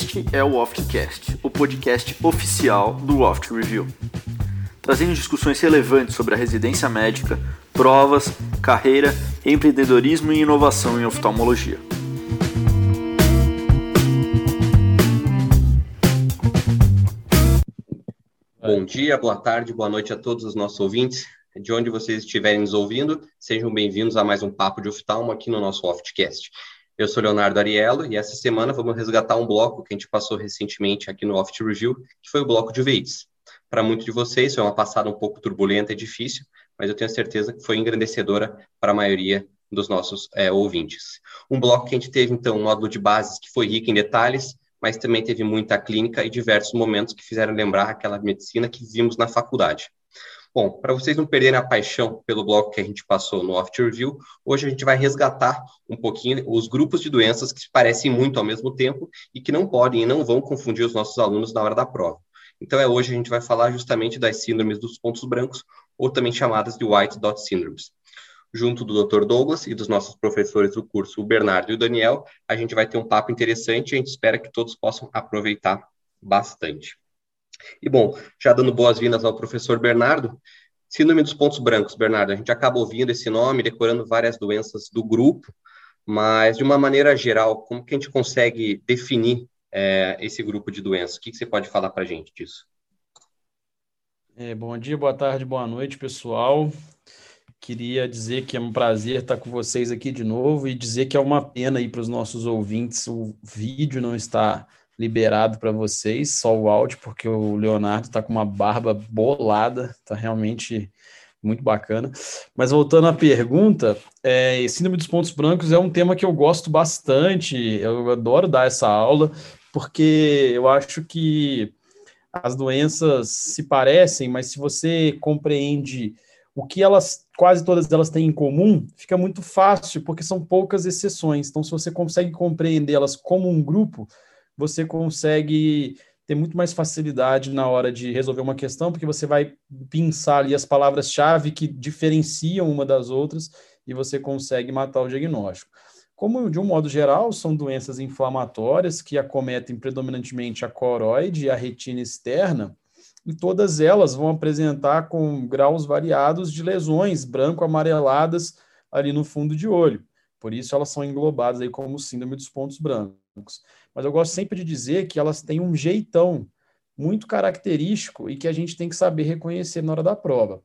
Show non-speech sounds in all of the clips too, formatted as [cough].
Este é o Oftcast, o podcast oficial do Oft Review, trazendo discussões relevantes sobre a residência médica, provas, carreira, empreendedorismo e inovação em oftalmologia. Bom dia, boa tarde, boa noite a todos os nossos ouvintes. De onde vocês estiverem nos ouvindo, sejam bem-vindos a mais um Papo de Oftalmo aqui no nosso Oftcast. Eu sou Leonardo Ariello e essa semana vamos resgatar um bloco que a gente passou recentemente aqui no Oft Review, que foi o bloco de VEITs. Para muitos de vocês foi uma passada um pouco turbulenta e difícil, mas eu tenho certeza que foi engrandecedora para a maioria dos nossos é, ouvintes. Um bloco que a gente teve, então, um módulo de bases que foi rico em detalhes, mas também teve muita clínica e diversos momentos que fizeram lembrar aquela medicina que vimos na faculdade. Bom, para vocês não perderem a paixão pelo bloco que a gente passou no Off Review, hoje a gente vai resgatar um pouquinho os grupos de doenças que se parecem muito ao mesmo tempo e que não podem e não vão confundir os nossos alunos na hora da prova. Então, é hoje a gente vai falar justamente das síndromes dos pontos brancos, ou também chamadas de White Dot Syndromes. Junto do Dr. Douglas e dos nossos professores do curso, o Bernardo e o Daniel, a gente vai ter um papo interessante e a gente espera que todos possam aproveitar bastante. E bom, já dando boas-vindas ao professor Bernardo, síndrome dos pontos brancos, Bernardo, a gente acaba ouvindo esse nome, decorando várias doenças do grupo, mas de uma maneira geral, como que a gente consegue definir é, esse grupo de doenças? O que, que você pode falar para a gente disso? É, bom dia, boa tarde, boa noite, pessoal. Queria dizer que é um prazer estar com vocês aqui de novo e dizer que é uma pena aí para os nossos ouvintes o vídeo não está liberado para vocês, só o áudio, porque o Leonardo está com uma barba bolada, está realmente muito bacana. Mas voltando à pergunta, é, síndrome dos pontos brancos é um tema que eu gosto bastante, eu adoro dar essa aula, porque eu acho que as doenças se parecem, mas se você compreende o que elas, quase todas elas têm em comum, fica muito fácil, porque são poucas exceções. Então, se você consegue compreendê-las como um grupo, você consegue ter muito mais facilidade na hora de resolver uma questão, porque você vai pensar ali as palavras-chave que diferenciam uma das outras e você consegue matar o diagnóstico. Como, de um modo geral, são doenças inflamatórias que acometem predominantemente a coroide e a retina externa, e todas elas vão apresentar com graus variados de lesões branco-amareladas ali no fundo de olho. Por isso, elas são englobadas aí como síndrome dos pontos brancos mas eu gosto sempre de dizer que elas têm um jeitão muito característico e que a gente tem que saber reconhecer na hora da prova.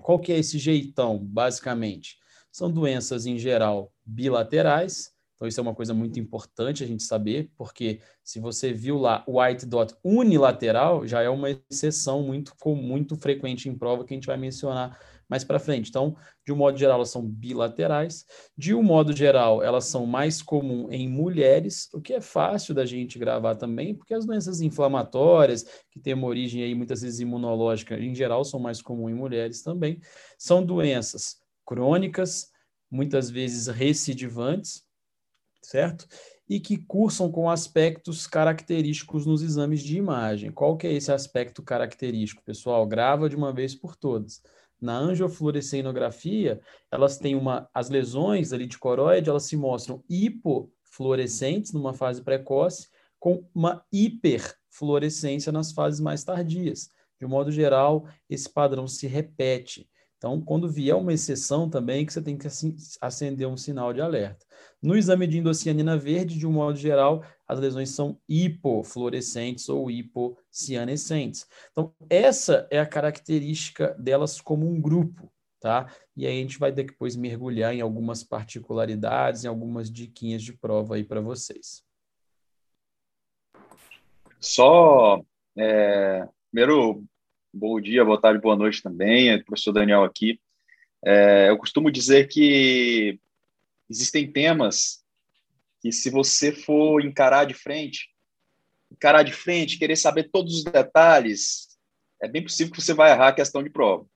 Qual que é esse jeitão, basicamente? São doenças, em geral, bilaterais, então isso é uma coisa muito importante a gente saber, porque se você viu lá o white dot unilateral, já é uma exceção muito, muito frequente em prova que a gente vai mencionar mais para frente. Então, de um modo geral, elas são bilaterais. De um modo geral, elas são mais comuns em mulheres, o que é fácil da gente gravar também, porque as doenças inflamatórias, que têm uma origem aí muitas vezes imunológica, em geral, são mais comuns em mulheres também. São doenças crônicas, muitas vezes recidivantes, certo? E que cursam com aspectos característicos nos exames de imagem. Qual que é esse aspecto característico, pessoal? Grava de uma vez por todas na angiofluorescenografia, elas têm uma as lesões ali de coroide, elas se mostram hipofluorescentes numa fase precoce com uma hiperfluorescência nas fases mais tardias. De um modo geral, esse padrão se repete. Então, quando vier uma exceção também, que você tem que acender um sinal de alerta. No exame de endocianina verde, de um modo geral, as lesões são hipofluorescentes ou hipocianescentes. Então, essa é a característica delas como um grupo, tá? E aí a gente vai depois mergulhar em algumas particularidades, em algumas diquinhas de prova aí para vocês. Só, é, primeiro, bom dia, boa tarde, boa noite também, é professor Daniel aqui. É, eu costumo dizer que existem temas que se você for encarar de frente, encarar de frente, querer saber todos os detalhes, é bem possível que você vai errar a questão de prova.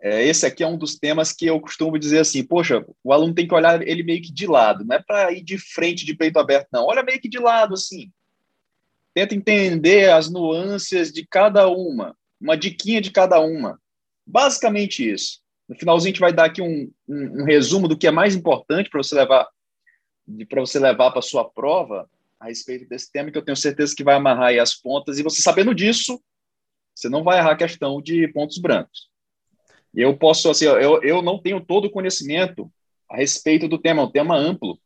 É, esse aqui é um dos temas que eu costumo dizer assim, poxa, o aluno tem que olhar ele meio que de lado, não é para ir de frente, de peito aberto, não. Olha meio que de lado, assim. Tenta entender as nuances de cada uma, uma diquinha de cada uma. Basicamente isso. No finalzinho, a gente vai dar aqui um, um, um resumo do que é mais importante para você levar para você levar para sua prova a respeito desse tema, que eu tenho certeza que vai amarrar aí as pontas, e você sabendo disso, você não vai errar a questão de pontos brancos. Eu posso, assim, eu, eu não tenho todo o conhecimento a respeito do tema, é um tema amplo.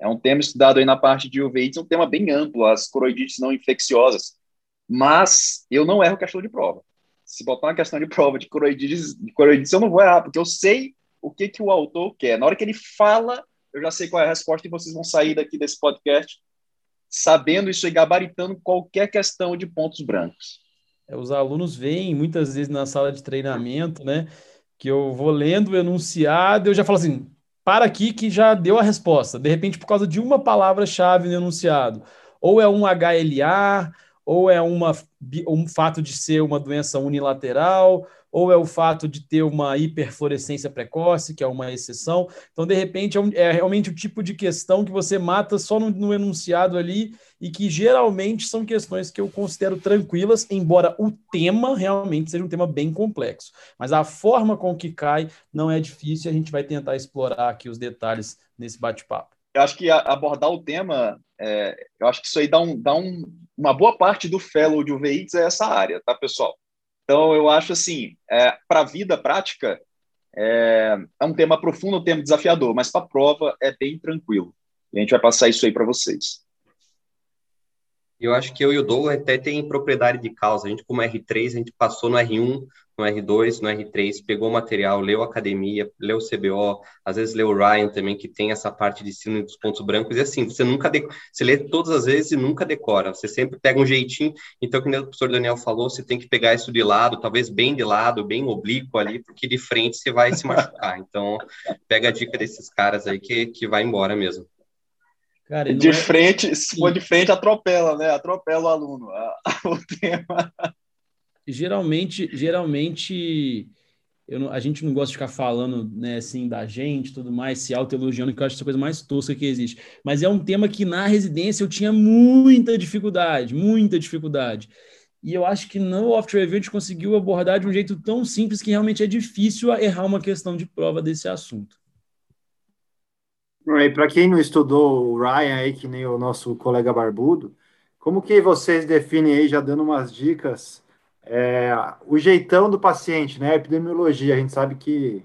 É um tema estudado aí na parte de uveites, é um tema bem amplo, as coroidites não infecciosas. Mas eu não erro questão de prova. Se botar uma questão de prova de coroidites, de coroidites eu não vou errar, porque eu sei o que, que o autor quer. Na hora que ele fala, eu já sei qual é a resposta e vocês vão sair daqui desse podcast sabendo isso e gabaritando qualquer questão de pontos brancos. É, os alunos veem muitas vezes na sala de treinamento, né, que eu vou lendo o enunciado, eu já falo assim, para aqui que já deu a resposta. De repente, por causa de uma palavra-chave no enunciado, ou é um HLA, ou é uma, um fato de ser uma doença unilateral, ou é o fato de ter uma hiperfluorescência precoce, que é uma exceção. Então, de repente, é, um, é realmente o tipo de questão que você mata só no, no, enunciado ali e que geralmente são questões que eu considero tranquilas, embora o tema realmente seja um tema bem complexo. Mas a forma com que cai não é difícil, a gente vai tentar explorar aqui os detalhes nesse bate-papo. Eu acho que abordar o tema, é, eu acho que isso aí dá, um, dá um, uma boa parte do fellow de UVIX é essa área, tá, pessoal? Então, eu acho assim, é, para a vida prática, é, é, um tema profundo, um tema desafiador, mas para a prova é bem tranquilo. E a gente vai passar isso aí para vocês. Eu acho que eu e o Douglas até tem propriedade de causa. A gente, como R3, a gente passou no R1, no R2, no R3, pegou o material, leu academia, leu CBO, às vezes leu o Ryan também, que tem essa parte de síndrome dos pontos brancos, e assim, você nunca, de... você lê todas as vezes e nunca decora, você sempre pega um jeitinho, então, como o professor Daniel falou, você tem que pegar isso de lado, talvez bem de lado, bem oblíquo ali, porque de frente você vai se machucar, então, pega a dica desses caras aí que, que vai embora mesmo. Cara, de é... frente, se for de frente, atropela, né? Atropela o aluno. [laughs] O tema geralmente, geralmente não, a gente não gosta de ficar falando né, assim da gente, tudo mais, se autoelogiando, que eu acho essa coisa mais tosca que existe. Mas é um tema que na residência eu tinha muita dificuldade, muita dificuldade. E eu acho que no Off Review a gente conseguiu abordar de um jeito tão simples que realmente é difícil errar uma questão de prova desse assunto. Para quem não estudou o Ryan aí, que nem o nosso colega barbudo, como que vocês definem aí, já dando umas dicas, é, o jeitão do paciente, né? A epidemiologia, a gente sabe que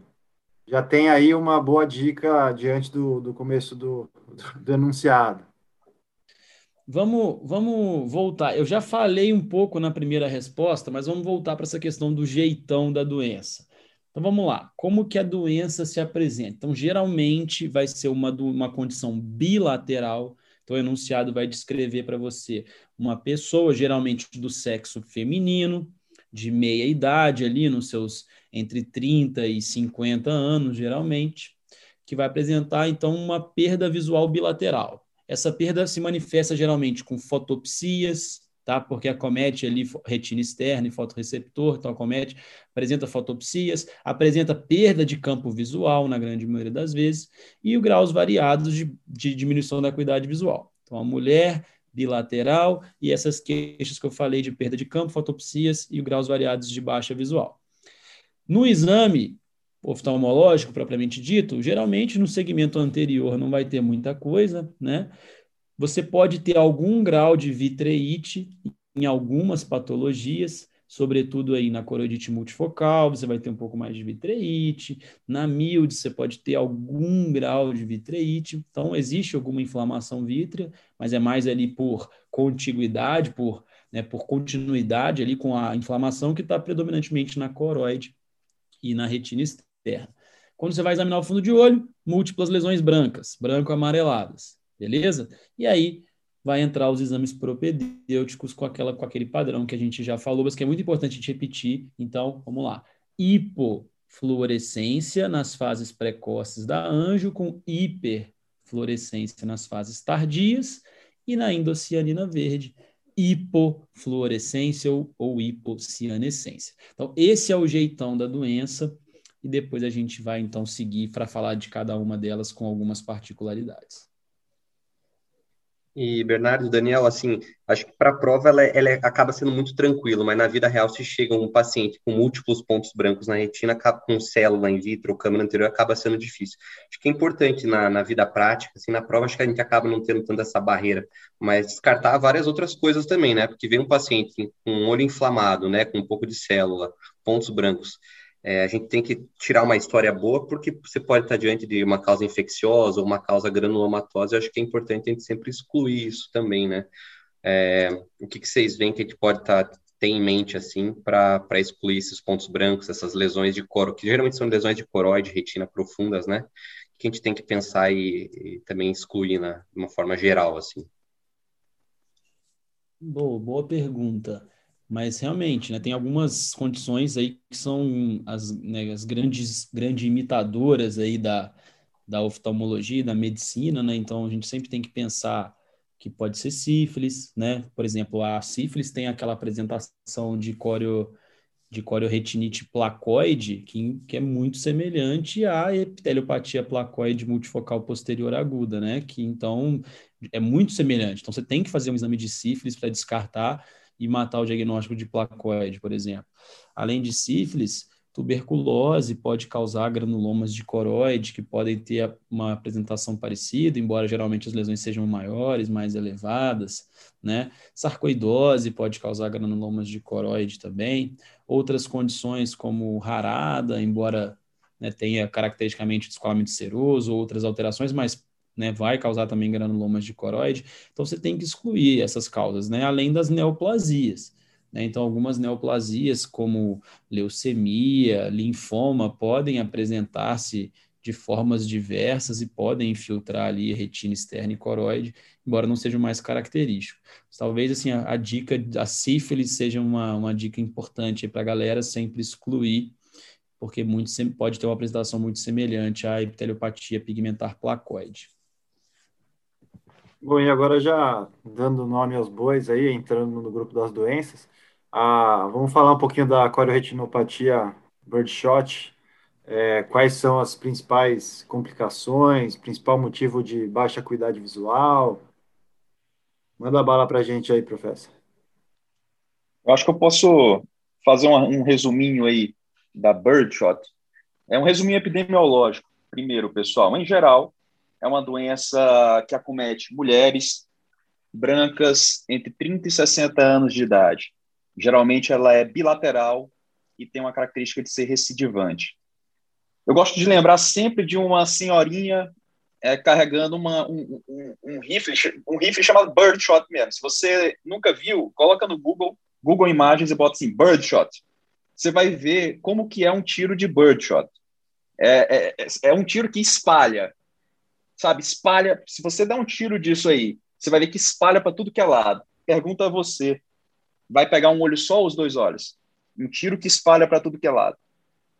já tem aí uma boa dica diante do, do começo do, do, do enunciado. Vamos, vamos voltar. Eu já falei um pouco na primeira resposta, mas vamos voltar para essa questão do jeitão da doença. Então vamos lá. Como que a doença se apresenta? Então, geralmente vai ser uma, uma condição bilateral. Então, o enunciado vai descrever para você uma pessoa, geralmente do sexo feminino, de meia idade, ali nos seus entre 30 e 50 anos, geralmente, que vai apresentar, então, uma perda visual bilateral. Essa perda se manifesta geralmente com fotopsias, tá? Porque acomete ali retina externa e fotorreceptor, então acomete, apresenta fotopsias, apresenta perda de campo visual, na grande maioria das vezes, e os graus variados de, de diminuição da acuidade visual. Então, a mulher bilateral e essas queixas que eu falei de perda de campo, fotopsias e graus variados de baixa visual. No exame oftalmológico propriamente dito, geralmente no segmento anterior não vai ter muita coisa, né? Você pode ter algum grau de vitreite em algumas patologias, sobretudo aí na coroidite multifocal, você vai ter um pouco mais de vitreite, na milde você pode ter algum grau de vitreite, então existe alguma inflamação vítrea, mas é mais ali por contiguidade, por, né, por continuidade ali com a inflamação que está predominantemente na coroide e na retina externa. Quando você vai examinar o fundo de olho, múltiplas lesões brancas, branco-amareladas, beleza? E aí vai entrar os exames propedêuticos com, aquela, com aquele padrão que a gente já falou, mas que é muito importante a gente repetir. Então, vamos lá. Hipofluorescência nas fases precoces da anjo, com hiperfluorescência nas fases tardias, e na indocianina verde, hipofluorescência ou, ou hipocianescência. Então, esse é o jeitão da doença, e depois a gente vai então seguir para falar de cada uma delas com algumas particularidades. E Bernardo, Daniel, assim, acho que para a prova ela, ela acaba sendo muito tranquilo, mas na vida real, se chega um paciente com múltiplos pontos brancos na retina, com célula in vitro, câmera anterior, acaba sendo difícil. Acho que é importante na, na vida prática, assim, na prova acho que a gente acaba não tendo tanto essa barreira, mas descartar várias outras coisas também, né? Porque vem um paciente com um olho inflamado, né, com um pouco de célula, pontos brancos, é, a gente tem que tirar uma história boa, porque você pode estar diante de uma causa infecciosa ou uma causa granulomatose. Eu acho que é importante a gente sempre excluir isso também, né? É, o que, que, vocês veem que a gente pode estar ter em mente assim para excluir esses pontos brancos, essas lesões de coro, que geralmente são lesões de coroide, retina profundas, né? Que a gente tem que pensar e, e também excluir né, de uma forma geral, assim. Boa, boa pergunta. Mas realmente, né, tem algumas condições aí que são as, né, as grandes, grandes imitadoras aí da, da oftalmologia, da medicina, né? Então a gente sempre tem que pensar que pode ser sífilis, né? Por exemplo, a sífilis tem aquela apresentação de córeo de corioretinite placoide, que, que é muito semelhante à epiteliopatia placoide multifocal posterior aguda, né? Que então é muito semelhante. Então você tem que fazer um exame de sífilis para descartar e matar o diagnóstico de placoide, por exemplo. Além de sífilis, tuberculose pode causar granulomas de coroide, que podem ter uma apresentação parecida, embora geralmente as lesões sejam maiores, mais elevadas, né? Sarcoidose pode causar granulomas de coroide também. Outras condições como rarada, embora né, tenha caracteristicamente descolamento seroso, outras alterações, mas né, vai causar também granulomas de coroide. Então, você tem que excluir essas causas, né, além das neoplasias. Né? Então, algumas neoplasias, como leucemia, linfoma, podem apresentar-se de formas diversas e podem infiltrar ali retina externa e coroide, embora não seja mais característico. Talvez assim a, a, dica da sífilis seja uma, uma dica importante para a galera sempre excluir, porque muito pode ter uma apresentação muito semelhante à epiteliopatia pigmentar placoide. Bom, e agora já dando nome aos bois aí, entrando no grupo das doenças, vamos falar um pouquinho da corioretinopatia birdshot, é, quais são as principais complicações, principal motivo de baixa acuidade visual. Manda bala para a gente aí, professor. Eu acho que eu posso fazer um, um resuminho aí da birdshot. É um resuminho epidemiológico, primeiro, pessoal. Em geral, é uma doença que acomete mulheres brancas entre 30 e 60 anos de idade. Geralmente ela é bilateral e tem uma característica de ser recidivante. Eu gosto de lembrar sempre de uma senhorinha é, carregando uma, um, um, um, rifle, um rifle chamado birdshot mesmo. Se você nunca viu, coloca no Google, Google Imagens e bota assim, birdshot. Você vai ver como que é um tiro de birdshot. É, é, é um tiro que espalha sabe? Espalha. Se você der um tiro disso aí, você vai ver que espalha para tudo que é lado. Pergunta a você: vai pegar um olho só ou os dois olhos? Um tiro que espalha para tudo que é lado.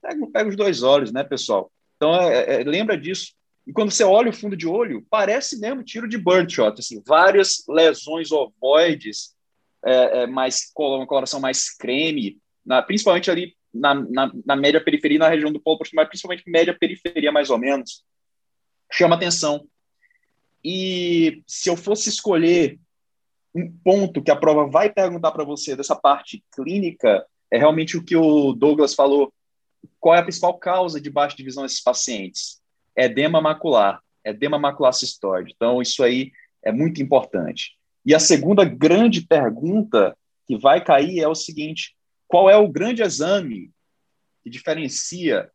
Pega, pega, os dois olhos, né, pessoal? Então, é, é, lembra disso. E quando você olha o fundo de olho, parece mesmo tiro de birdshot, assim, várias lesões ovoides, é, é mais uma coloração mais creme, na, principalmente ali na, na, na, média periferia, na região do polo proximal, principalmente média periferia, mais ou menos chama atenção. E se eu fosse escolher um ponto que a prova vai perguntar para você dessa parte clínica, é realmente o que o Douglas falou. Qual é a principal causa de baixa de visão desses pacientes? Edema macular, edema macular cistoide. Então, isso aí é muito importante. E a segunda grande pergunta que vai cair é o seguinte: qual é o grande exame que diferencia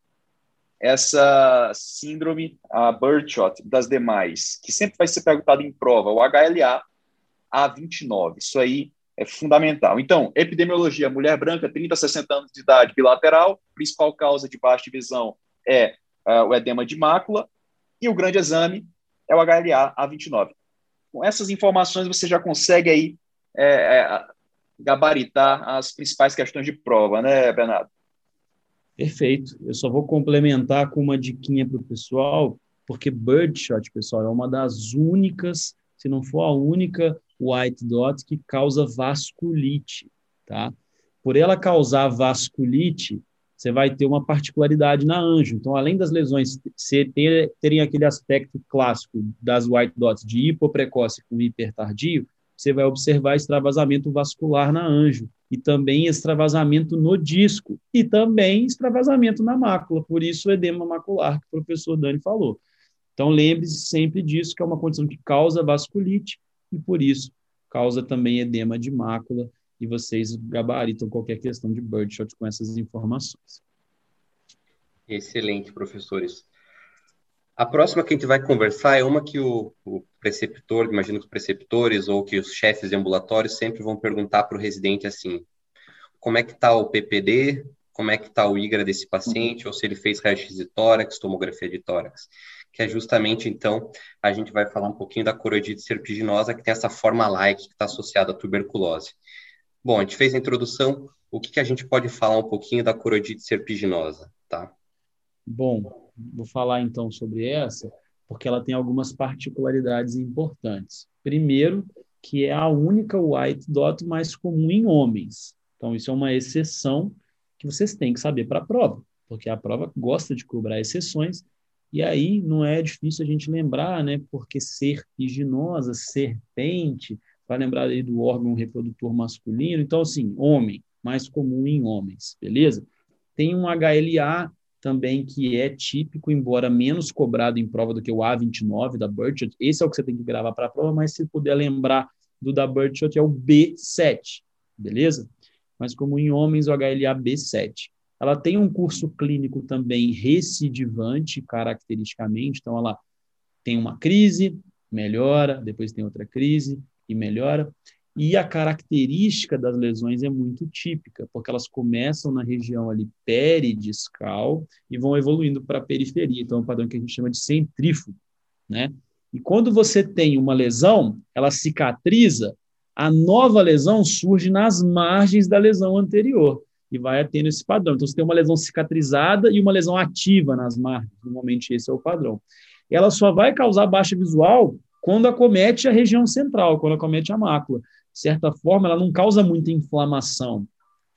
essa síndrome, a birdshot, das demais, que sempre vai ser perguntado em prova, o HLA A29. Isso aí é fundamental. Então, epidemiologia, mulher branca, 30 a 60 anos de idade, bilateral, principal causa de baixa visão é uh, o edema de mácula, e o grande exame é o HLA A29. Com essas informações, você já consegue aí é, é, gabaritar as principais questões de prova, né, Bernardo? Perfeito. Eu só vou complementar com uma diquinha para o pessoal, porque birdshot, pessoal, é uma das únicas, se não for a única, white dot que causa vasculite, tá? Por ela causar vasculite, você vai ter uma particularidade na anjo. Então, além das lesões terem aquele aspecto clássico das white dots de hipoprecoce com hipertardio, você vai observar extravasamento vascular na anjo e também extravasamento no disco e também extravasamento na mácula, por isso o edema macular que o professor Dani falou. Então, lembre-se sempre disso, que é uma condição que causa vasculite e, por isso, causa também edema de mácula e vocês gabaritam qualquer questão de birdshot com essas informações. Excelente, professores. A próxima que a gente vai conversar é uma que o, o preceptor, imagino que os preceptores ou que os chefes de ambulatório sempre vão perguntar para o residente assim, como é que está o PPD, como é que está o IGRA desse paciente, ou se ele fez raio-x de tórax, tomografia de tórax, que é justamente, então, a gente vai falar um pouquinho da coroidite serpiginosa, que tem essa forma like que está associada à tuberculose. Bom, a gente fez a introdução, o que, que a gente pode falar um pouquinho da coroidite serpiginosa, tá? Bom, vou falar então sobre essa, porque ela tem algumas particularidades importantes. Primeiro, que é a única white dot mais comum em homens. Então, isso é uma exceção que vocês têm que saber para a prova, porque a prova gosta de cobrar exceções, e aí não é difícil a gente lembrar, né? Porque serpiginosa, serpente, vai lembrar aí do órgão reprodutor masculino. Então, assim, homem, mais comum em homens, beleza? Tem um HLA também que é típico, embora menos cobrado em prova do que o A29 da Burchard. Esse é o que você tem que gravar para a prova, mas se puder lembrar do da Burchard é o B7, beleza? Mas como em homens, o HLA B7. Ela tem um curso clínico também recidivante, caracteristicamente, então ela tem uma crise, melhora, depois tem outra crise, e melhora. E a característica das lesões é muito típica, porque elas começam na região ali peridiscal e vão evoluindo para a periferia. Então, é um padrão que a gente chama de centrífugo, né? E quando você tem uma lesão, ela cicatriza, a nova lesão surge nas margens da lesão anterior e vai tendo esse padrão. Então, você tem uma lesão cicatrizada e uma lesão ativa nas margens. Normalmente, esse é o padrão. Ela só vai causar baixa visual quando acomete a região central, quando acomete a mácula. Certa forma, ela não causa muita inflamação.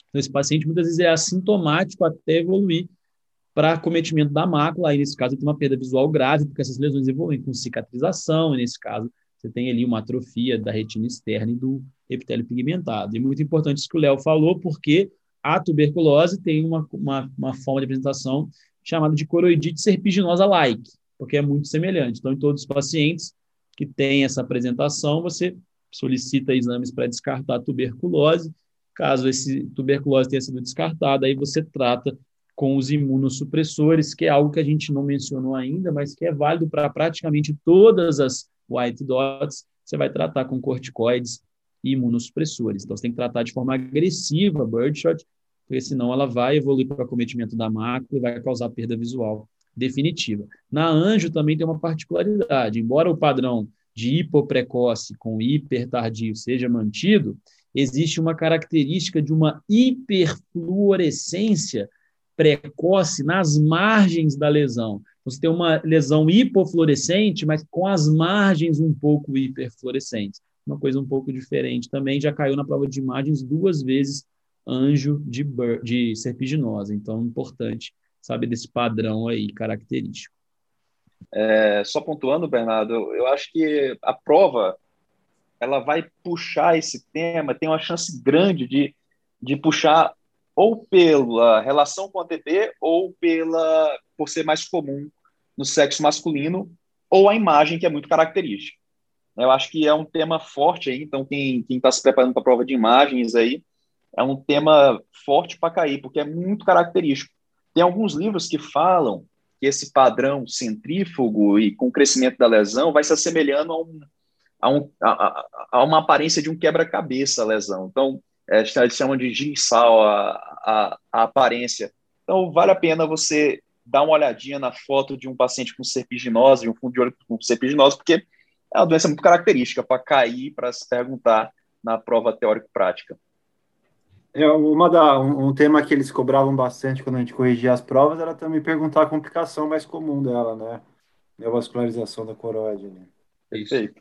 Então, esse paciente muitas vezes é assintomático até evoluir para acometimento da mácula. Aí, nesse caso, tem uma perda visual grave, porque essas lesões evoluem com cicatrização, e nesse caso, você tem ali uma atrofia da retina externa e do epitélio pigmentado. E muito importante isso que o Léo falou, porque a tuberculose tem uma, uma, uma forma de apresentação chamada de coroidite serpiginosa-like, porque é muito semelhante. Então, em todos os pacientes, que tem essa apresentação, você solicita exames para descartar tuberculose. Caso esse tuberculose tenha sido descartada, aí você trata com os imunossupressores, que é algo que a gente não mencionou ainda, mas que é válido para praticamente todas as white dots. Você vai tratar com corticoides e imunossupressores. Então, você tem que tratar de forma agressiva a birdshot, porque senão ela vai evoluir para o acometimento da mácula e vai causar perda visual definitiva. Na anjo também tem uma particularidade, embora o padrão de hipoprecoce com hipertardio seja mantido, existe uma característica de uma hiperfluorescência precoce nas margens da lesão. Você tem uma lesão hipofluorescente, mas com as margens um pouco hiperfluorescentes. Uma coisa um pouco diferente também, já caiu na prova de imagens duas vezes anjo de, de serpiginosa. Então, importante sabe, desse padrão aí característico. É, só pontuando, Bernardo, eu acho que a prova ela vai puxar esse tema, tem uma chance grande de, de puxar ou pela relação com a TB ou pela por ser mais comum no sexo masculino ou a imagem que é muito característica. Eu acho que é um tema forte aí, então quem está se preparando para a prova de imagens aí é um tema forte para cair, porque é muito característico. Tem alguns livros que falam que esse padrão centrífugo e com o crescimento da lesão vai se assemelhando a, um, a, um, a, a uma aparência de um quebra-cabeça a lesão. Então, é, eles chamam de ginsal a, a, aparência. Então, vale a pena você dar uma olhadinha na foto de um paciente com serpiginose, de um fundo de olho com serpiginose, porque é uma doença muito característica para cair, para se perguntar na prova teórico-prática. É, uma da, um, um, tema que eles cobravam bastante quando a gente corrigia as provas era também perguntar a complicação mais comum dela, né? Neovascularização da coroide. Né? Perfeito.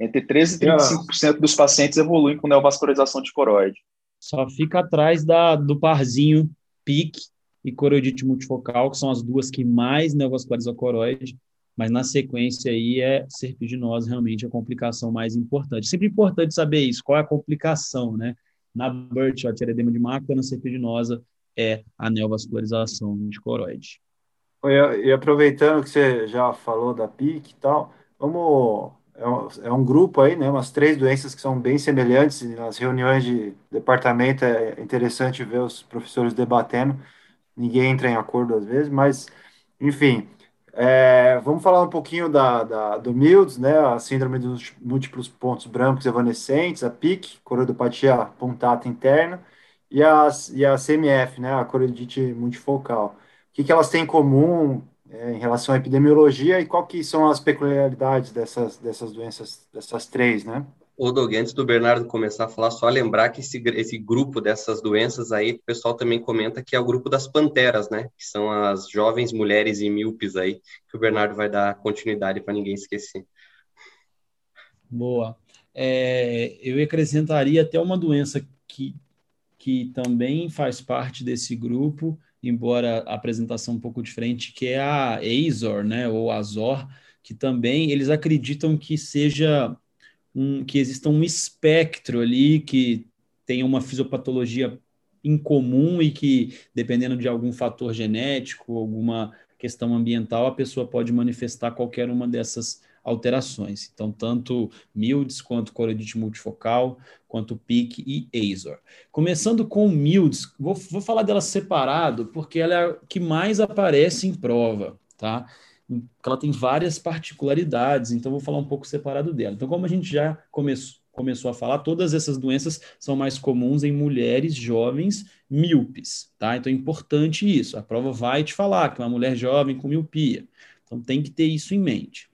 Entre 13% e 35% dos pacientes evoluem com neovascularização de coroide. Só fica atrás da, do parzinho PIC e coroidite multifocal, que são as duas que mais neovascularizam a coroide, mas na sequência aí é serpiginose realmente a complicação mais importante. Sempre importante saber isso, qual é a complicação, né? Na Birdshot, edema de mácula, na serpiginosa é a neovascularização de coroide. E, aproveitando que você já falou da PIC e tal, vamos é um, é um, grupo aí, né? Umas três doenças que são bem semelhantes. Nas reuniões de departamento é interessante ver os professores debatendo. Ninguém entra em acordo às vezes, mas enfim, é, vamos falar um pouquinho da, da, do MILDS, né, a síndrome dos múltiplos pontos brancos evanescentes, a PIC, coroidopatia punctata interna, e a, e a CMF, né, a coroidite multifocal. O que, que elas têm em comum é, em relação à epidemiologia e qual que são as peculiaridades dessas, dessas doenças, dessas três, né? Ô, Doug, antes do Bernardo começar a falar, só lembrar que esse, esse grupo dessas doenças aí, o pessoal também comenta que é o grupo das panteras, né? Que são as jovens mulheres e míopes aí, que o Bernardo vai dar continuidade para ninguém esquecer. Boa. É, eu acrescentaria até uma doença que, que também faz parte desse grupo, embora a apresentação um pouco diferente, que é a Azor, né? Ou Azor, que também eles acreditam que seja um, que exista um espectro ali que tenha uma fisiopatologia incomum e que, dependendo de algum fator genético, alguma questão ambiental, a pessoa pode manifestar qualquer uma dessas alterações. Então, tanto MILDS quanto coroidite multifocal, quanto PIC e AZOR. Começando com MILDS, vou, vou falar dela separado, porque ela é a que mais aparece em prova, tá? Ela tem várias particularidades, então vou falar um pouco separado dela. Então, como a gente já começou, começou a falar, todas essas doenças são mais comuns em mulheres jovens míopes, tá? Então é importante isso. A prova vai te falar que uma mulher jovem com miopia. Então tem que ter isso em mente.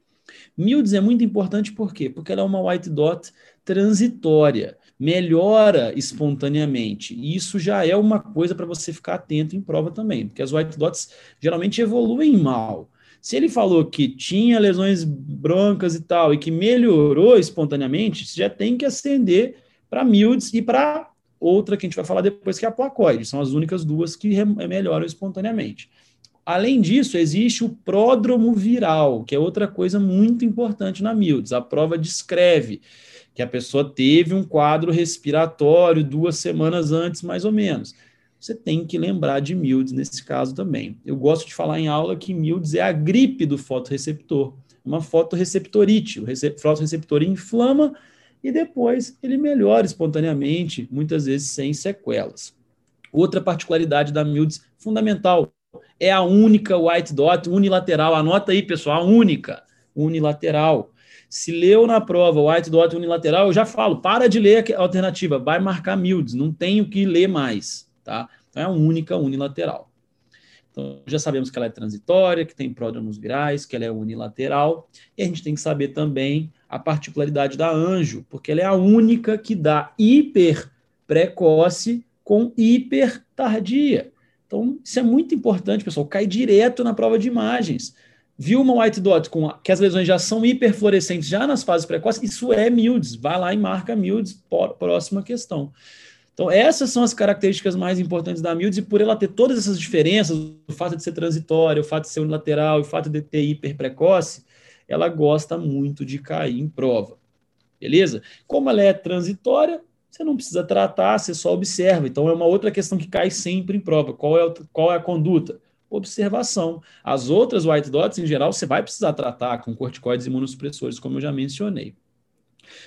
Mildes é muito importante por quê? Porque ela é uma white dot transitória, melhora espontaneamente. E isso já é uma coisa para você ficar atento em prova também, porque as white dots geralmente evoluem mal. Se ele falou que tinha lesões brancas e tal, e que melhorou espontaneamente, você já tem que acender para Milds e para outra que a gente vai falar depois, que é a placoide. São as únicas duas que melhoram espontaneamente. Além disso, existe o pródromo viral, que é outra coisa muito importante na Milds. A prova descreve que a pessoa teve um quadro respiratório duas semanas antes, mais ou menos você tem que lembrar de Mildes nesse caso também. Eu gosto de falar em aula que Mildes é a gripe do fotoreceptor, uma fotoreceptorite. O fotoreceptor inflama e depois ele melhora espontaneamente, muitas vezes sem sequelas. Outra particularidade da Mildes fundamental é a única white dot unilateral. Anota aí, pessoal, a única unilateral. Se leu na prova white dot unilateral, eu já falo, para de ler a alternativa, vai marcar Mildes, não tenho que ler mais tá? Então é única unilateral. Então já sabemos que ela é transitória, que tem pródromos virais, que ela é unilateral, e a gente tem que saber também a particularidade da anjo, porque ela é a única que dá hiper precoce com hiper tardia. Então, isso é muito importante, pessoal. Cai direto na prova de imagens. Viu uma white dot com a, que as lesões já são hiperfluorescentes já nas fases precoces? Isso é MILDS. Vai lá e marca MILDS, próxima questão. Então, essas são as características mais importantes da Mildes, e por ela ter todas essas diferenças, o fato de ser transitória, o fato de ser unilateral, o fato de ter hiper precoce, ela gosta muito de cair em prova. Beleza? Como ela é transitória, você não precisa tratar, você só observa. Então, é uma outra questão que cai sempre em prova. Qual é, qual é a conduta? Observação. As outras white dots, em geral, você vai precisar tratar com corticoides e imunossupressores, como eu já mencionei.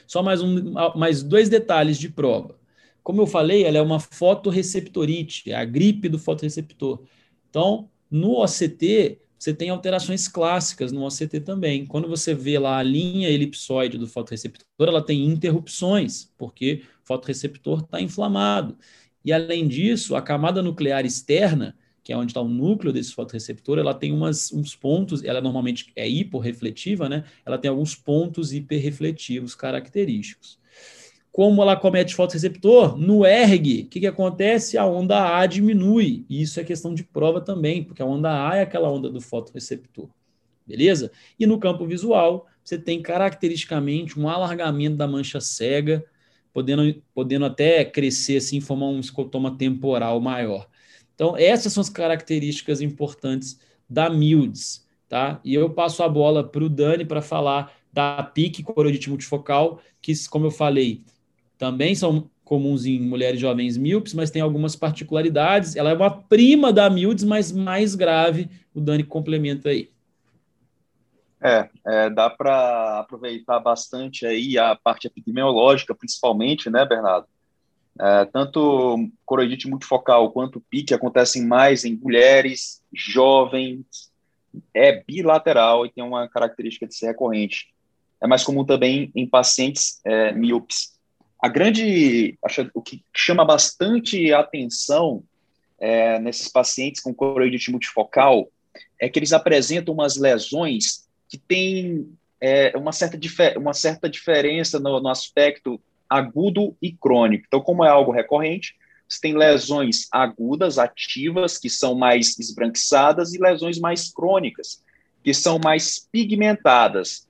Só mais, um, mais dois detalhes de prova. Como eu falei, ela é uma fotoreceptorite, é a gripe do fotoreceptor. Então, no OCT, você tem alterações clássicas no OCT também. Quando você vê lá a linha elipsoide do fotoreceptor, ela tem interrupções, porque o fotoreceptor está inflamado. E, além disso, a camada nuclear externa, que é onde está o núcleo desse fotoreceptor, ela tem umas, uns pontos, ela normalmente é hiporrefletiva, né? Ela tem alguns pontos hiperrefletivos característicos como ela comete fotoreceptor, no ERG, o que, que acontece? A onda A diminui. E isso é questão de prova também, porque a onda A é aquela onda do fotoreceptor. Beleza? E no campo visual, você tem caracteristicamente um alargamento da mancha cega, podendo, podendo até crescer assim, formar um escotoma temporal maior. Então, essas são as características importantes da MILDS, tá? E eu passo a bola para o Dani para falar da PIC, coroidite multifocal, que, como eu falei, também são comuns em mulheres jovens míopes, mas tem algumas particularidades. Ela é uma prima da MILDS, mas mais grave. O Dani complementa aí. É, é dá para aproveitar bastante aí a parte epidemiológica, principalmente, né, Bernardo? É, tanto coroidite multifocal quanto PIC acontecem mais em mulheres, jovens, é bilateral e tem uma característica de ser recorrente. É mais comum também em pacientes é, míopes. A grande, acho, o que chama bastante atenção é, nesses pacientes com coroidite multifocal é que eles apresentam umas lesões que têm é, uma, certa uma certa diferença no, no aspecto agudo e crônico. Então, como é algo recorrente, você tem lesões agudas, ativas, que são mais esbranquiçadas, e lesões mais crônicas, que são mais pigmentadas.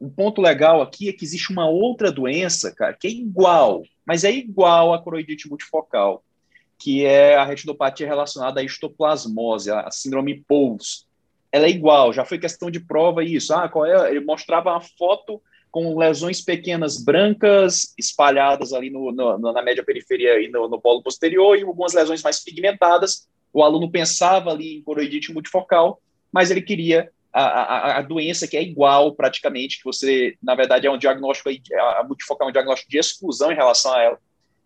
Um ponto legal aqui é que existe uma outra doença, cara, que é igual, mas é igual à coroidite multifocal, que é a retinopatia relacionada à histoplasmose, a síndrome POUS. Ela é igual, já foi questão de prova isso. Ah, qual é? Ele mostrava uma foto com lesões pequenas brancas espalhadas ali no, no, na média periferia e no, no polo posterior e algumas lesões mais pigmentadas. O aluno pensava ali em coroidite multifocal, mas ele queria a, a, a, doença que é igual praticamente, que você, na verdade, é um diagnóstico, a multifocal é um diagnóstico de exclusão em relação a ela,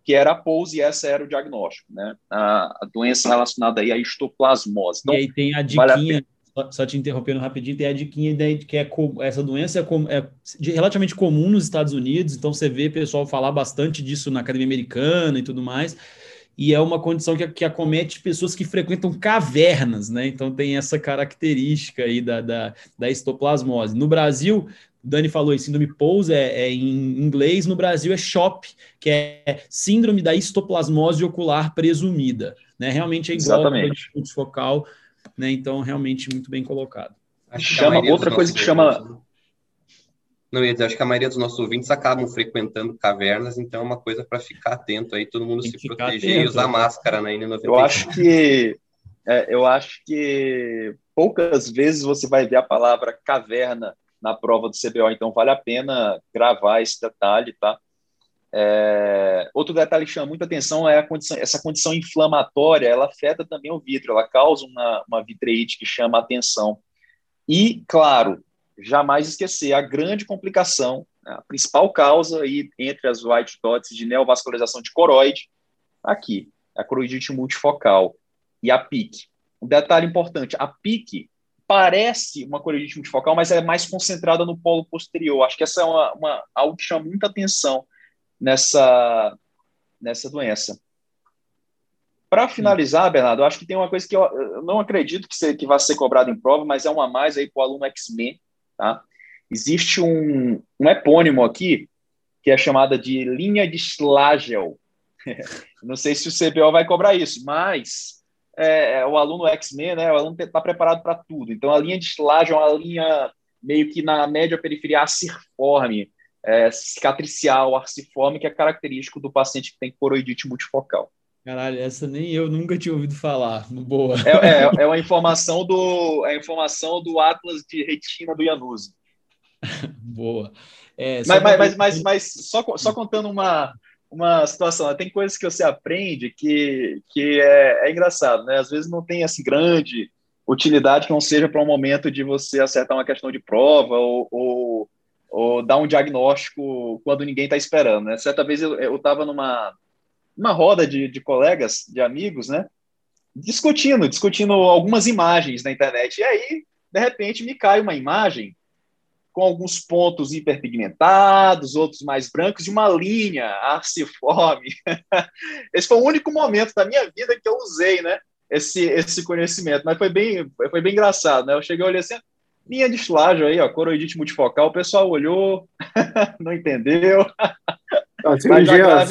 que era a POUS e essa era o diagnóstico, né? A, a doença relacionada aí à histoplasmose. Então, e aí tem a diquinha, vale só te interrompendo rapidinho, tem a diquinha de que é, essa doença é, é relativamente comum nos Estados Unidos, então você vê pessoal falar bastante disso na academia americana e tudo mais, e é uma condição que, que acomete pessoas que frequentam cavernas, né? Então tem essa característica aí da, da, da histoplasmose. No Brasil, Dani falou, síndrome POUS é, é, em inglês, no Brasil é SHOP, que é síndrome da histoplasmose ocular presumida. Né? Realmente é igual Exatamente. a focal, né? Então, realmente muito bem colocado. Chama, outra coisa que chama. Não, ia dizer, acho que a maioria dos nossos ouvintes acabam frequentando cavernas, então é uma coisa para ficar atento aí, todo mundo Tem se proteger atento, e usar né? máscara na N95. Eu acho que é, eu acho que poucas vezes você vai ver a palavra caverna na prova do CBO, então vale a pena gravar esse detalhe, tá? É, outro detalhe que chama muita atenção é condição, essa condição inflamatória, ela afeta também o vidro, ela causa uma, uma vitreite que chama atenção. E, claro, jamais esquecer a grande complicação, né, a principal causa aí entre as white dots de neovascularização de coroide, aqui, a coroidite multifocal e a PIC. Um detalhe importante, a PIC parece uma coroidite multifocal, mas é mais concentrada no polo posterior. Acho que essa é uma, uma algo que chama muita atenção nessa, nessa doença. Para finalizar, Bernardo, acho que tem uma coisa que eu, eu não acredito que, que vai ser cobrado em prova, mas é uma mais aí para o aluno X-Men. Tá? Existe um, um epônimo aqui que é chamada de linha de Slagel. [laughs] não sei se o CBO vai cobrar isso, mas é, é o aluno X-Men, né, o aluno está preparado para tudo. Então, a linha de Slagel é uma linha meio que na média periferia acirforme, é, cicatricial, arciforme, que é característico do paciente que tem coroidite multifocal. Caralho, essa nem eu nunca tinha ouvido falar. Boa. É, é, é uma informação do, é informação do Atlas de Retina do Januzzi. [laughs] Boa. É, mas, mas, mas, mas, mas, só, só contando uma, uma situação, tem coisas que você aprende que, que é, é engraçado, né? Às vezes não tem assim grande utilidade que não seja para um momento de você acertar uma questão de prova ou, ou ou dar um diagnóstico quando ninguém está esperando, né? Certa vez eu estava numa, numa roda de, de colegas, de amigos, né? Discutindo, discutindo algumas imagens na internet. E aí, de repente, me cai uma imagem com alguns pontos hiperpigmentados, outros mais brancos, e uma linha arciforme. [laughs] Esse foi o único momento da minha vida que eu usei, né? Esse, esse conhecimento, mas foi bem, foi bem engraçado, né? Eu cheguei e olhei assim, Linha de estilagem aí, ó, coroidite multifocal, o pessoal olhou, [laughs] não entendeu. Ah, se, um dia,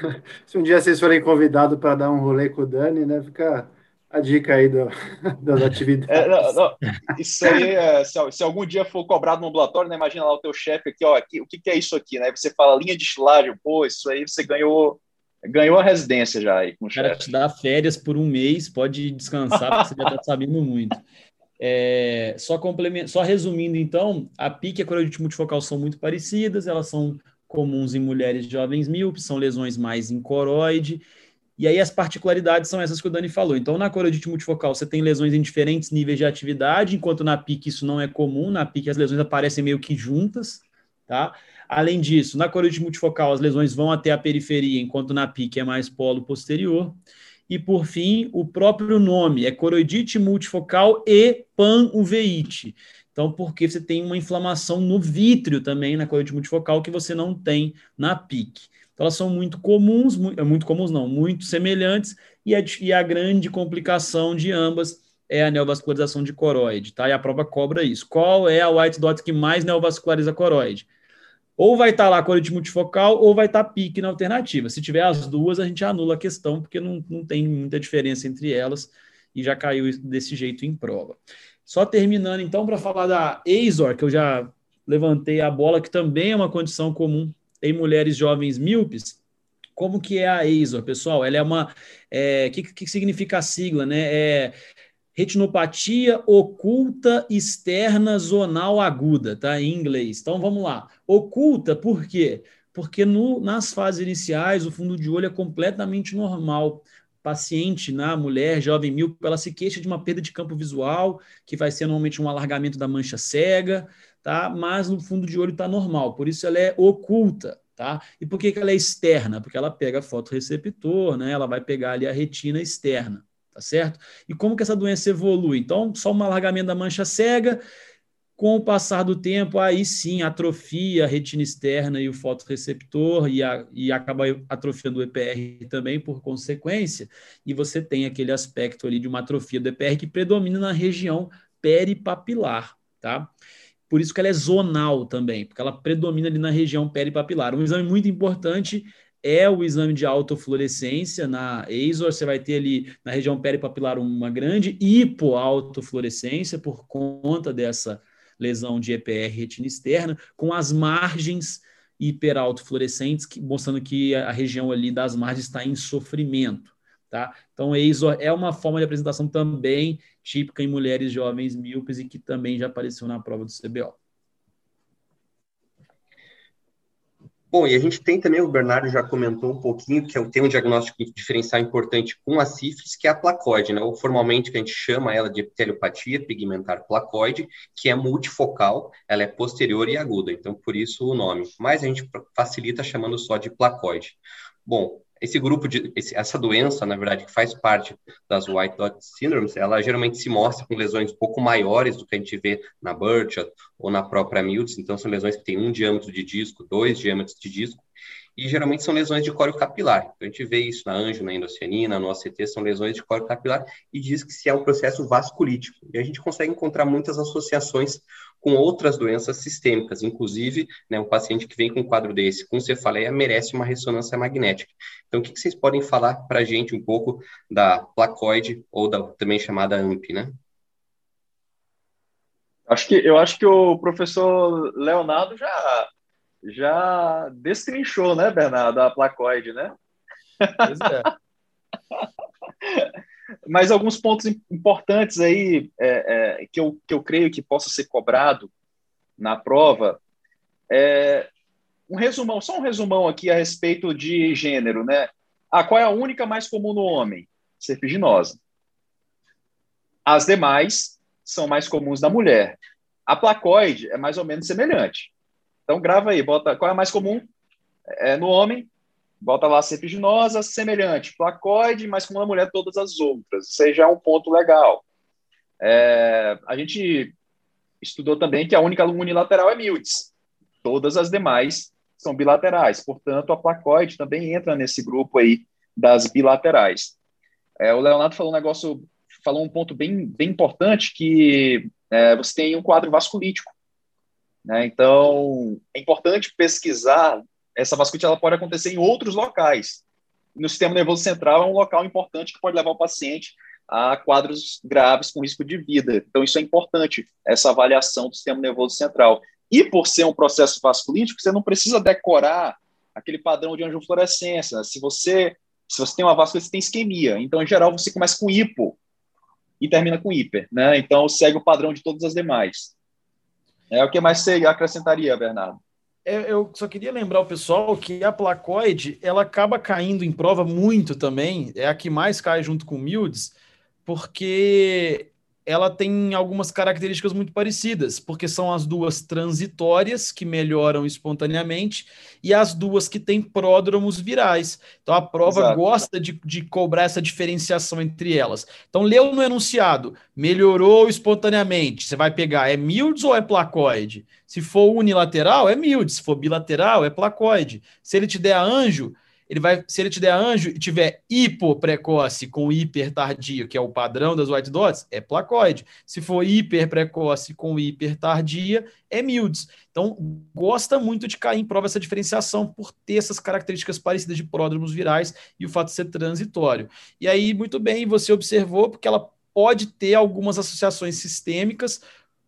[laughs] se, um, dia, vocês forem convidados para dar um rolê com o Dani, né, fica a dica aí do, [laughs] das atividades. É, não, não, isso aí, é, se, se, algum dia for cobrado no ambulatório, né, imagina lá o teu chefe aqui, ó, aqui, o que, que, é isso aqui, né? Você fala linha de estilagem, pô, isso aí você ganhou ganhou a residência já aí com o, o cara te dá férias por um mês, pode descansar, porque você já está sabendo muito. É, só, complement... só resumindo, então, a PIC e a coroidite multifocal são muito parecidas, elas são comuns em mulheres jovens míopes, são lesões mais em coroide, e aí as particularidades são essas que o Dani falou. Então, na coroidite multifocal, você tem lesões em diferentes níveis de atividade, enquanto na PIC isso não é comum, na PIC as lesões aparecem meio que juntas, tá? Além disso, na coroidite multifocal, as lesões vão até a periferia, enquanto na PIC é mais polo posterior. E, por fim, o próprio nome é coroidite multifocal e panuveite. Então, porque você tem uma inflamação no vítreo também na coroidite multifocal que você não tem na PIC. Então, elas são muito comuns, muito, é muito comuns não, muito semelhantes, e a, e a grande complicação de ambas é a neovascularização de coroide, tá? E a prova cobra isso. Qual é a white dot que mais neovasculariza a coroide? Ou vai estar tá lá a coroide multifocal, ou vai estar tá na alternativa. Se tiver as duas, a gente anula a questão, porque não, não tem muita diferença entre elas, e já caiu desse jeito em prova. Só terminando, então, para falar da Azor, que eu já levantei a bola, que também é uma condição comum em mulheres jovens míopes. Como que é a Azor, pessoal? Ela é uma... O é, que, que significa a sigla, né? É retinopatia oculta externa zonal aguda, tá? Em inglês. Então vamos lá. Oculta, por quê? Porque no, nas fases iniciais o fundo de olho é completamente normal. Paciente, na mulher jovem míope, ela se queixa de uma perda de campo visual, que vai ser normalmente um alargamento da mancha cega, tá? Mas no fundo de olho está normal, por isso ela é oculta, tá? E por que, que ela é externa? Porque ela pega fotoreceptor, né? Ela vai pegar ali a retina externa tá certo? E como que essa doença evolui? Então, só um alargamento da mancha cega, com o passar do tempo, aí sim atrofia a retina externa e o fotoreceptor e, a, e acaba atrofiando o EPR também por consequência, e você tem aquele aspecto ali de uma atrofia do EPR que predomina na região peripapilar, tá? Por isso que ela é zonal também, porque ela predomina ali na região peripapilar. Um exame muito importante é o exame de autofluorescência na ASOR, você vai ter ali na região peripapilar uma grande hipoautofluorescência por conta dessa lesão de EPR retina externa, com as margens hiperautofluorescentes, que, mostrando que a região ali das margens está em sofrimento. Tá? Então, ASOR é uma forma de apresentação também típica em mulheres jovens míopes e que também já apareceu na prova do CBO. Bom, e a gente tem também, o Bernardo já comentou um pouquinho, que é tem um diagnóstico diferencial importante com a sífilis, que é a placoide, né? ou formalmente que a gente chama ela de epiteliopatia pigmentar placoide, que é multifocal, ela é posterior e aguda, então por isso o nome. Mas a gente facilita chamando só de placoide. Bom, esse grupo de esse, essa doença, na verdade, que faz parte das white dot syndromes, ela geralmente se mostra com lesões um pouco maiores do que a gente vê na Burchard ou na própria Miltz, então são lesões que têm um diâmetro de disco, dois diâmetros de disco, e geralmente são lesões de córeo capilar. Então, a gente vê isso na anjo, na endocianina, no OCT, são lesões de córeo capilar e diz que se é um processo vasculítico. E a gente consegue encontrar muitas associações com outras doenças sistêmicas, inclusive, né, um paciente que vem com um quadro desse, com cefaleia, merece uma ressonância magnética. Então, o que, que vocês podem falar para a gente um pouco da placoide ou da também chamada AMP, né? Acho que, eu acho que o professor Leonardo já já destrinchou, né, Bernardo, a placoide, né? Pois é. [laughs] Mas alguns pontos importantes aí é, é, que, eu, que eu creio que possa ser cobrado na prova é um resumão, só um resumão aqui a respeito de gênero, né? Ah, qual é a única mais comum no homem? Serpiginosa. As demais são mais comuns na mulher. A placoide é mais ou menos semelhante. Então grava aí, bota qual é a mais comum é, no homem, bota lá serpiginosa, semelhante, placoide, mais comum na mulher todas as outras. Isso aí já é um ponto legal. É, a gente estudou também que a única unilateral é Miltz. Todas as demais são bilaterais. Portanto, a placoide também entra nesse grupo aí das bilaterais. É, o Leonardo falou um negócio, falou um ponto bem, bem importante que é, você tem um quadro vasculítico. Né? Então, é importante pesquisar. Essa vasculite ela pode acontecer em outros locais. No sistema nervoso central é um local importante que pode levar o paciente a quadros graves com risco de vida. Então, isso é importante, essa avaliação do sistema nervoso central. E por ser um processo vasculítico, você não precisa decorar aquele padrão de angiofluorescência. Se você, se você tem uma vascula, você tem isquemia. Então, em geral, você começa com hipo e termina com hiper, né? Então, segue o padrão de todas as demais. É o que mais você acrescentaria, Bernardo? É, eu só queria lembrar o pessoal que a placoide ela acaba caindo em prova muito também, é a que mais cai junto com o Mildes, porque ela tem algumas características muito parecidas, porque são as duas transitórias que melhoram espontaneamente e as duas que têm pródromos virais. Então a prova Exato. gosta de, de cobrar essa diferenciação entre elas. Então leu no enunciado, melhorou espontaneamente. Você vai pegar é mildes ou é placoide? Se for unilateral, é mildes. Se for bilateral, é placoide. Se ele te der anjo, ele vai, se ele te der anjo e tiver hipoprecoce com hiper tardio, que é o padrão das white dots, é placoide. Se for hiper precoce com hiper tardia, é mildes. Então, gosta muito de cair em prova essa diferenciação por ter essas características parecidas de pródromos virais e o fato de ser transitório. E aí, muito bem, você observou, porque ela pode ter algumas associações sistêmicas,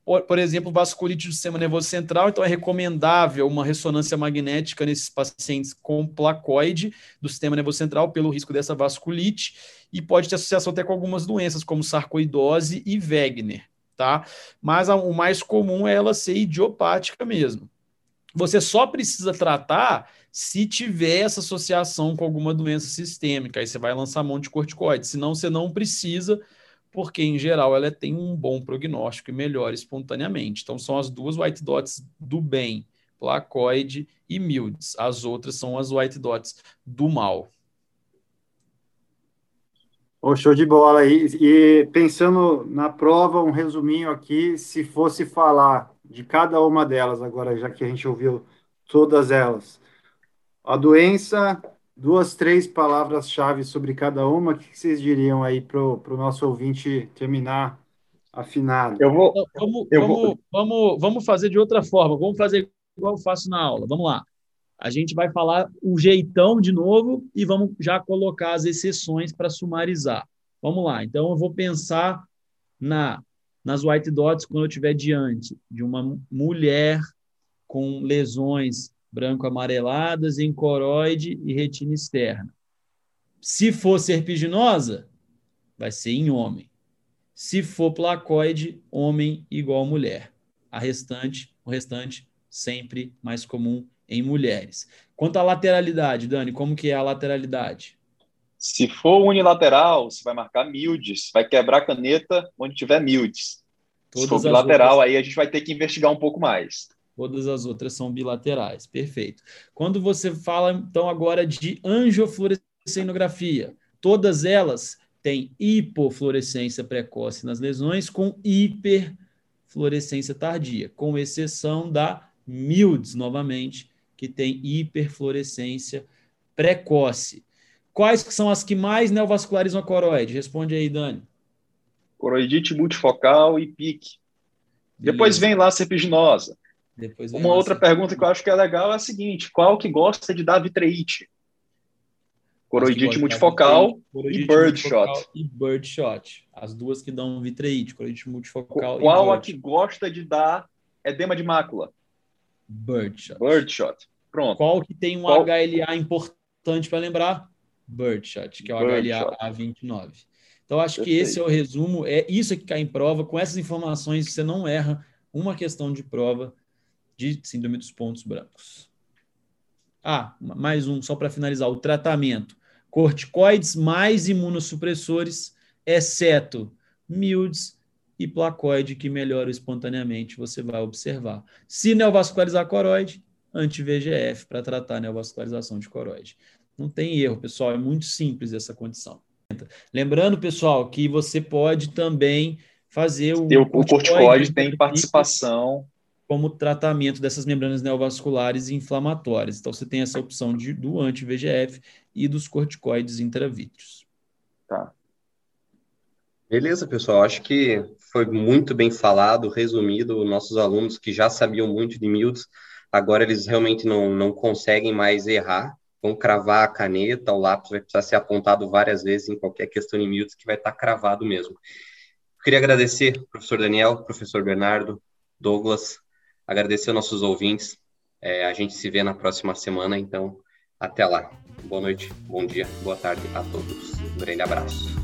por, por exemplo, vasculite do sistema nervoso central, então é recomendável uma ressonância magnética nesses pacientes com placoide do sistema nervoso central pelo risco dessa vasculite e pode ter associação até com algumas doenças como sarcoidose e Wegener, tá? Mas a, o mais comum é ela ser idiopática mesmo. Você só precisa tratar se tiver essa associação com alguma doença sistêmica, aí você vai lançar mão de corticoide, senão você não precisa porque em geral ela tem um bom prognóstico e melhora espontaneamente. Então são as duas white dots do bem, placoide e mildes. As outras são as white dots do mal. Oh, show de bola aí. E pensando na prova, um resuminho aqui, se fosse falar de cada uma delas agora, já que a gente ouviu todas elas. A doença, duas, três palavras-chave sobre cada uma. O que vocês diriam aí para o nosso ouvinte terminar afinado? Eu vou. Então, vamos, eu vamos, vou... Vamos, vamos fazer de outra forma. Vamos fazer igual eu faço na aula. Vamos lá. A gente vai falar o jeitão de novo e vamos já colocar as exceções para sumarizar. Vamos lá. Então, eu vou pensar na nas white dots quando eu estiver diante de uma mulher com lesões branco-amareladas em coroide e retina externa. Se for serpiginosa, vai ser em homem. Se for placoide, homem igual mulher. A restante, o restante sempre mais comum em mulheres. Quanto à lateralidade, Dani, como que é a lateralidade? Se for unilateral, você vai marcar mildes, vai quebrar a caneta onde tiver mildes. Todas Se for bilateral, outras... aí a gente vai ter que investigar um pouco mais. Todas as outras são bilaterais. Perfeito. Quando você fala, então, agora de angiofluorescenografia, todas elas têm hipofluorescência precoce nas lesões com hiperfluorescência tardia, com exceção da MILDS, novamente, que tem hiperfluorescência precoce. Quais são as que mais neovascularizam a coroide? Responde aí, Dani. Coroidite multifocal e pique. Depois vem lá a serpiginosa. Depois Uma outra pergunta que eu acho que é legal é a seguinte: qual que gosta de dar vitreite? Coroidite multifocal e birdshot. E birdshot. As duas que dão vitreite, coroidite multifocal Qual a que gosta de dar edema de mácula? Birdshot. Birdshot. Pronto. Qual que tem um Qual... HLA importante para lembrar? Birdshot, que é o HLA A29. Então, acho Perfeito. que esse é o resumo. É isso que cai em prova. Com essas informações, você não erra uma questão de prova de síndrome dos pontos brancos. Ah, mais um, só para finalizar: o tratamento. Corticoides mais imunossupressores, exceto mildes e placoide, que melhora espontaneamente, você vai observar. Se neovascularizar coroide, anti-VGF para tratar a neovascularização de coroide. Não tem erro, pessoal, é muito simples essa condição. Lembrando, pessoal, que você pode também fazer o. O corticoide tem participação como tratamento dessas membranas neovasculares inflamatórias. Então, você tem essa opção de, do anti-VGF e dos corticoides intravítreos. Tá. Beleza, pessoal. Acho que foi muito bem falado, resumido. Nossos alunos que já sabiam muito de Milds, agora eles realmente não, não conseguem mais errar. Vão cravar a caneta, o lápis vai precisar ser apontado várias vezes em qualquer questão de Milds, que vai estar cravado mesmo. queria agradecer, professor Daniel, professor Bernardo, Douglas, agradecer aos nossos ouvintes. É, a gente se vê na próxima semana, então Até lá. Boa noite, bom dia, boa tarde a todos. Um grande abraço.